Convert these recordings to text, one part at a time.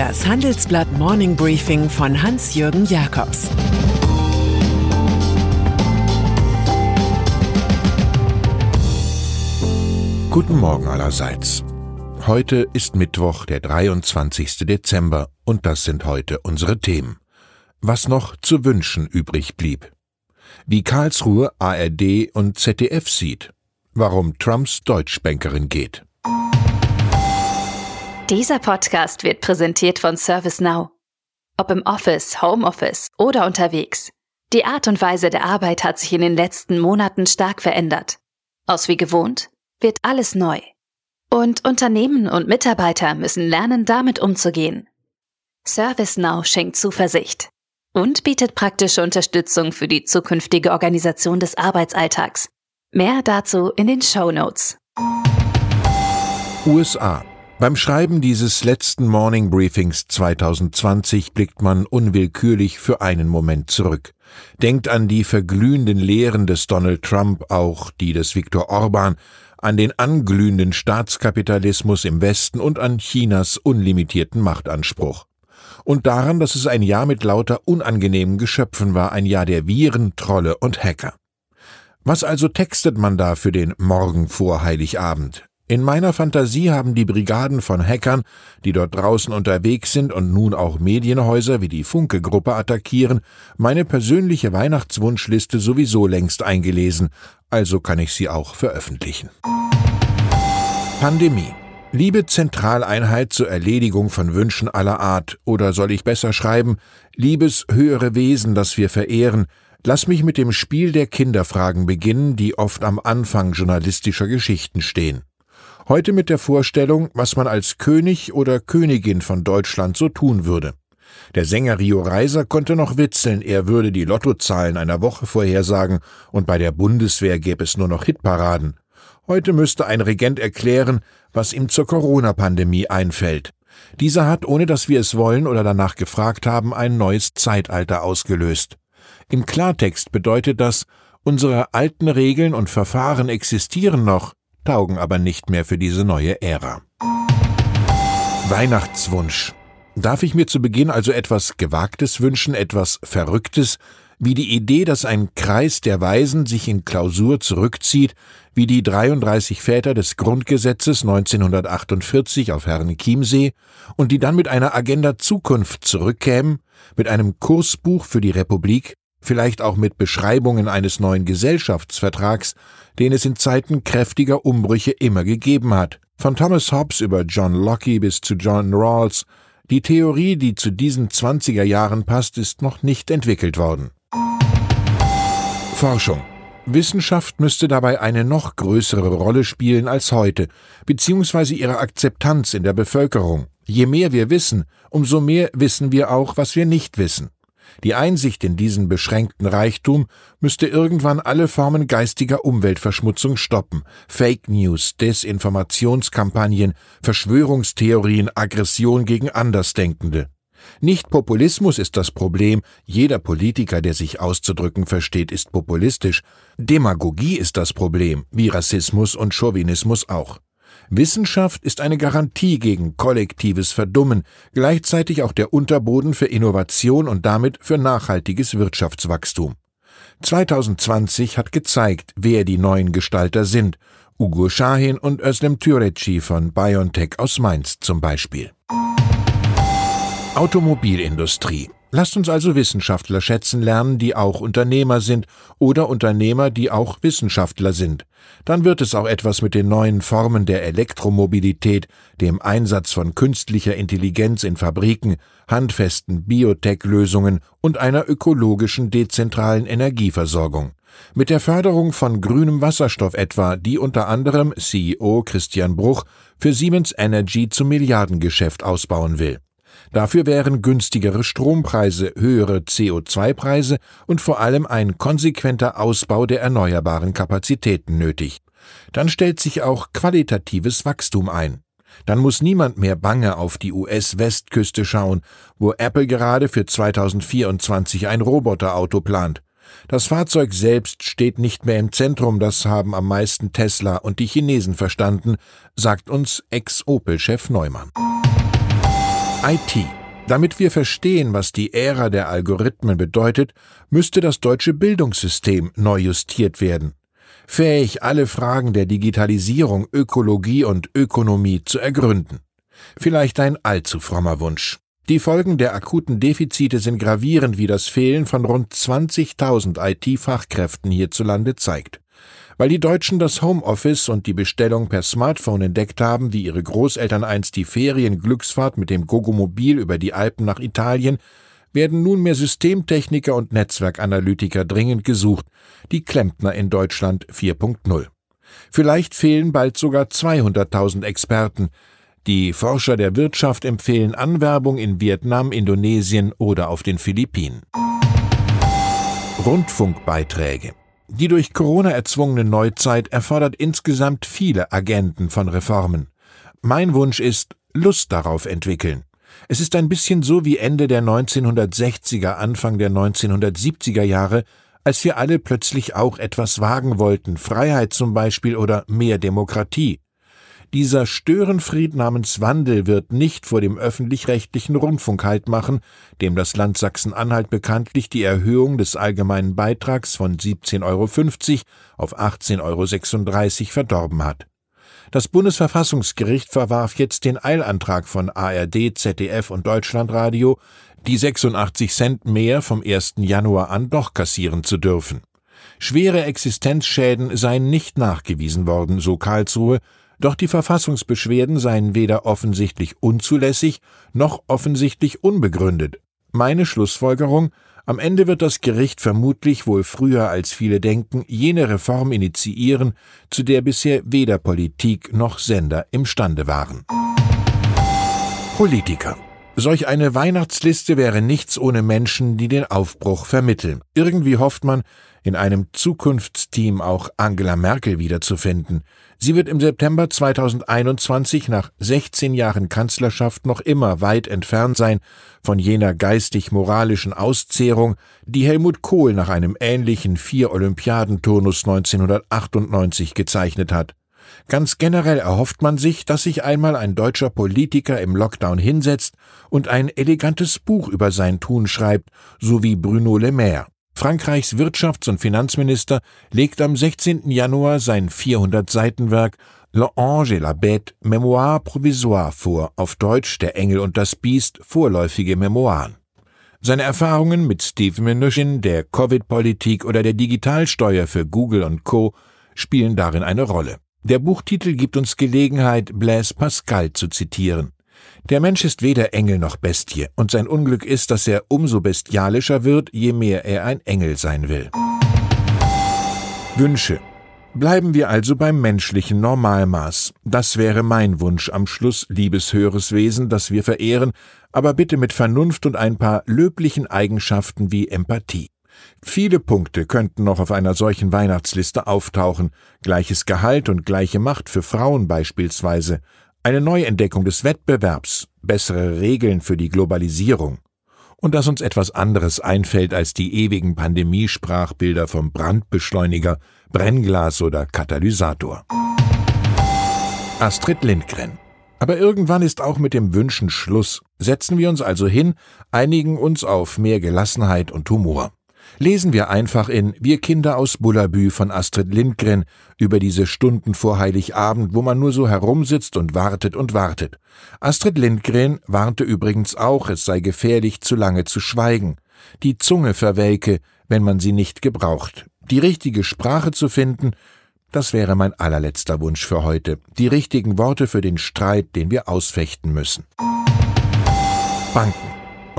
Das Handelsblatt Morning Briefing von Hans-Jürgen Jakobs Guten Morgen allerseits. Heute ist Mittwoch, der 23. Dezember, und das sind heute unsere Themen. Was noch zu wünschen übrig blieb. Wie Karlsruhe ARD und ZDF sieht. Warum Trumps Deutschbankerin geht. Dieser Podcast wird präsentiert von ServiceNow. Ob im Office, Homeoffice oder unterwegs. Die Art und Weise der Arbeit hat sich in den letzten Monaten stark verändert. Aus wie gewohnt wird alles neu. Und Unternehmen und Mitarbeiter müssen lernen, damit umzugehen. ServiceNow schenkt Zuversicht und bietet praktische Unterstützung für die zukünftige Organisation des Arbeitsalltags. Mehr dazu in den Show Notes. USA beim Schreiben dieses letzten Morning Briefings 2020 blickt man unwillkürlich für einen Moment zurück. Denkt an die verglühenden Lehren des Donald Trump, auch die des Viktor Orban, an den anglühenden Staatskapitalismus im Westen und an Chinas unlimitierten Machtanspruch. Und daran, dass es ein Jahr mit lauter unangenehmen Geschöpfen war, ein Jahr der Viren, Trolle und Hacker. Was also textet man da für den Morgen vor Heiligabend? In meiner Fantasie haben die Brigaden von Hackern, die dort draußen unterwegs sind und nun auch Medienhäuser wie die Funke-Gruppe attackieren, meine persönliche Weihnachtswunschliste sowieso längst eingelesen, also kann ich sie auch veröffentlichen. Pandemie. Liebe Zentraleinheit zur Erledigung von Wünschen aller Art, oder soll ich besser schreiben, liebes höhere Wesen, das wir verehren, lass mich mit dem Spiel der Kinderfragen beginnen, die oft am Anfang journalistischer Geschichten stehen. Heute mit der Vorstellung, was man als König oder Königin von Deutschland so tun würde. Der Sänger Rio Reiser konnte noch witzeln, er würde die Lottozahlen einer Woche vorhersagen und bei der Bundeswehr gäbe es nur noch Hitparaden. Heute müsste ein Regent erklären, was ihm zur Corona-Pandemie einfällt. Dieser hat, ohne dass wir es wollen oder danach gefragt haben, ein neues Zeitalter ausgelöst. Im Klartext bedeutet das, unsere alten Regeln und Verfahren existieren noch, taugen aber nicht mehr für diese neue Ära. Weihnachtswunsch. Darf ich mir zu Beginn also etwas Gewagtes wünschen, etwas Verrücktes, wie die Idee, dass ein Kreis der Weisen sich in Klausur zurückzieht, wie die 33 Väter des Grundgesetzes 1948 auf Herrn Chiemsee und die dann mit einer Agenda Zukunft zurückkämen, mit einem Kursbuch für die Republik, vielleicht auch mit Beschreibungen eines neuen Gesellschaftsvertrags, den es in Zeiten kräftiger Umbrüche immer gegeben hat. Von Thomas Hobbes über John Locke bis zu John Rawls, die Theorie, die zu diesen 20er Jahren passt, ist noch nicht entwickelt worden. Forschung. Wissenschaft müsste dabei eine noch größere Rolle spielen als heute, beziehungsweise ihre Akzeptanz in der Bevölkerung. Je mehr wir wissen, umso mehr wissen wir auch, was wir nicht wissen. Die Einsicht in diesen beschränkten Reichtum müsste irgendwann alle Formen geistiger Umweltverschmutzung stoppen. Fake News, Desinformationskampagnen, Verschwörungstheorien, Aggression gegen Andersdenkende. Nicht Populismus ist das Problem, jeder Politiker, der sich auszudrücken versteht, ist populistisch. Demagogie ist das Problem, wie Rassismus und Chauvinismus auch. Wissenschaft ist eine Garantie gegen kollektives Verdummen, gleichzeitig auch der Unterboden für Innovation und damit für nachhaltiges Wirtschaftswachstum. 2020 hat gezeigt, wer die neuen Gestalter sind. Ugo Shahin und Özlem Türeci von BioNTech aus Mainz zum Beispiel. Automobilindustrie Lasst uns also Wissenschaftler schätzen lernen, die auch Unternehmer sind oder Unternehmer, die auch Wissenschaftler sind. Dann wird es auch etwas mit den neuen Formen der Elektromobilität, dem Einsatz von künstlicher Intelligenz in Fabriken, handfesten Biotech-Lösungen und einer ökologischen dezentralen Energieversorgung. Mit der Förderung von grünem Wasserstoff etwa, die unter anderem CEO Christian Bruch für Siemens Energy zum Milliardengeschäft ausbauen will. Dafür wären günstigere Strompreise, höhere CO2-Preise und vor allem ein konsequenter Ausbau der erneuerbaren Kapazitäten nötig. Dann stellt sich auch qualitatives Wachstum ein. Dann muss niemand mehr bange auf die US-Westküste schauen, wo Apple gerade für 2024 ein Roboterauto plant. Das Fahrzeug selbst steht nicht mehr im Zentrum, das haben am meisten Tesla und die Chinesen verstanden, sagt uns Ex-Opel-Chef Neumann. IT. Damit wir verstehen, was die Ära der Algorithmen bedeutet, müsste das deutsche Bildungssystem neu justiert werden. Fähig, alle Fragen der Digitalisierung, Ökologie und Ökonomie zu ergründen. Vielleicht ein allzu frommer Wunsch. Die Folgen der akuten Defizite sind gravierend, wie das Fehlen von rund 20.000 IT-Fachkräften hierzulande zeigt. Weil die Deutschen das Homeoffice und die Bestellung per Smartphone entdeckt haben, wie ihre Großeltern einst die Ferienglücksfahrt mit dem Gogomobil über die Alpen nach Italien, werden nunmehr Systemtechniker und Netzwerkanalytiker dringend gesucht, die Klempner in Deutschland 4.0. Vielleicht fehlen bald sogar 200.000 Experten. Die Forscher der Wirtschaft empfehlen Anwerbung in Vietnam, Indonesien oder auf den Philippinen. Rundfunkbeiträge die durch Corona erzwungene Neuzeit erfordert insgesamt viele Agenten von Reformen. Mein Wunsch ist, Lust darauf entwickeln. Es ist ein bisschen so wie Ende der 1960er, Anfang der 1970er Jahre, als wir alle plötzlich auch etwas wagen wollten, Freiheit zum Beispiel oder mehr Demokratie. Dieser Störenfried namens Wandel wird nicht vor dem öffentlich-rechtlichen Rundfunk Halt machen, dem das Land Sachsen-Anhalt bekanntlich die Erhöhung des allgemeinen Beitrags von 17,50 Euro auf 18,36 Euro verdorben hat. Das Bundesverfassungsgericht verwarf jetzt den Eilantrag von ARD, ZDF und Deutschlandradio, die 86 Cent mehr vom 1. Januar an doch kassieren zu dürfen. Schwere Existenzschäden seien nicht nachgewiesen worden, so Karlsruhe, doch die Verfassungsbeschwerden seien weder offensichtlich unzulässig noch offensichtlich unbegründet. Meine Schlussfolgerung am Ende wird das Gericht vermutlich wohl früher als viele denken jene Reform initiieren, zu der bisher weder Politik noch Sender imstande waren. Politiker Solch eine Weihnachtsliste wäre nichts ohne Menschen, die den Aufbruch vermitteln. Irgendwie hofft man, in einem Zukunftsteam auch Angela Merkel wiederzufinden. Sie wird im September 2021 nach 16 Jahren Kanzlerschaft noch immer weit entfernt sein von jener geistig-moralischen Auszehrung, die Helmut Kohl nach einem ähnlichen Vier-Olympiadenturnus 1998 gezeichnet hat. Ganz generell erhofft man sich, dass sich einmal ein deutscher Politiker im Lockdown hinsetzt und ein elegantes Buch über sein Tun schreibt, so wie Bruno Le Maire. Frankreichs Wirtschafts- und Finanzminister legt am 16. Januar sein 400-Seiten-Werk L'Ange et la Bête, Memoire provisoire vor, auf Deutsch Der Engel und das Biest, vorläufige Memoiren. Seine Erfahrungen mit Steve Mnuchin, der Covid-Politik oder der Digitalsteuer für Google und Co. spielen darin eine Rolle. Der Buchtitel gibt uns Gelegenheit, Blaise Pascal zu zitieren. Der Mensch ist weder Engel noch Bestie, und sein Unglück ist, dass er umso bestialischer wird, je mehr er ein Engel sein will. Wünsche. Bleiben wir also beim menschlichen Normalmaß. Das wäre mein Wunsch am Schluss, liebes höheres Wesen, das wir verehren, aber bitte mit Vernunft und ein paar löblichen Eigenschaften wie Empathie. Viele Punkte könnten noch auf einer solchen Weihnachtsliste auftauchen, gleiches Gehalt und gleiche Macht für Frauen beispielsweise, eine Neuentdeckung des Wettbewerbs, bessere Regeln für die Globalisierung. Und dass uns etwas anderes einfällt als die ewigen Pandemiesprachbilder vom Brandbeschleuniger, Brennglas oder Katalysator. Astrid Lindgren aber irgendwann ist auch mit dem Wünschen Schluss. Setzen wir uns also hin, einigen uns auf mehr Gelassenheit und Humor. Lesen wir einfach in Wir Kinder aus Bullabü von Astrid Lindgren über diese Stunden vor Heiligabend, wo man nur so herumsitzt und wartet und wartet. Astrid Lindgren warnte übrigens auch, es sei gefährlich, zu lange zu schweigen. Die Zunge verwelke, wenn man sie nicht gebraucht. Die richtige Sprache zu finden, das wäre mein allerletzter Wunsch für heute. Die richtigen Worte für den Streit, den wir ausfechten müssen. Banken.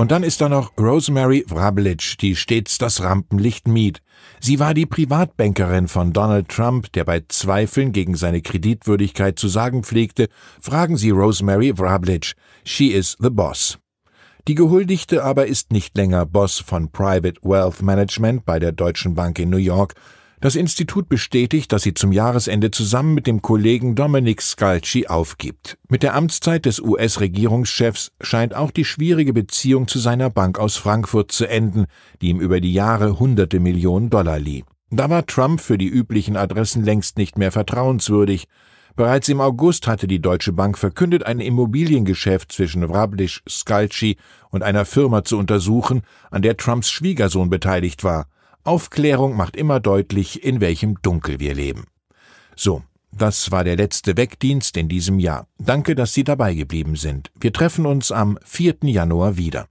Und dann ist da noch Rosemary Vrablic, die stets das Rampenlicht mied. Sie war die Privatbankerin von Donald Trump, der bei Zweifeln gegen seine Kreditwürdigkeit zu sagen pflegte, fragen Sie Rosemary Vrablic, she is the boss. Die Gehuldigte aber ist nicht länger Boss von Private Wealth Management bei der Deutschen Bank in New York, das Institut bestätigt, dass sie zum Jahresende zusammen mit dem Kollegen Dominic Scalci aufgibt. Mit der Amtszeit des US-Regierungschefs scheint auch die schwierige Beziehung zu seiner Bank aus Frankfurt zu enden, die ihm über die Jahre hunderte Millionen Dollar lieh. Da war Trump für die üblichen Adressen längst nicht mehr vertrauenswürdig. Bereits im August hatte die Deutsche Bank verkündet, ein Immobiliengeschäft zwischen Wrablisch Skalci und einer Firma zu untersuchen, an der Trumps Schwiegersohn beteiligt war. Aufklärung macht immer deutlich, in welchem Dunkel wir leben. So, das war der letzte Wegdienst in diesem Jahr. Danke, dass Sie dabei geblieben sind. Wir treffen uns am 4. Januar wieder.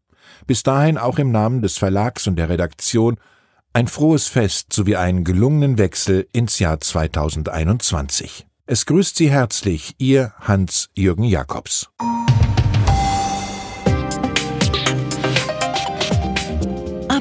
Bis dahin auch im Namen des Verlags und der Redaktion ein frohes Fest sowie einen gelungenen Wechsel ins Jahr 2021. Es grüßt Sie herzlich Ihr Hans-Jürgen Jakobs.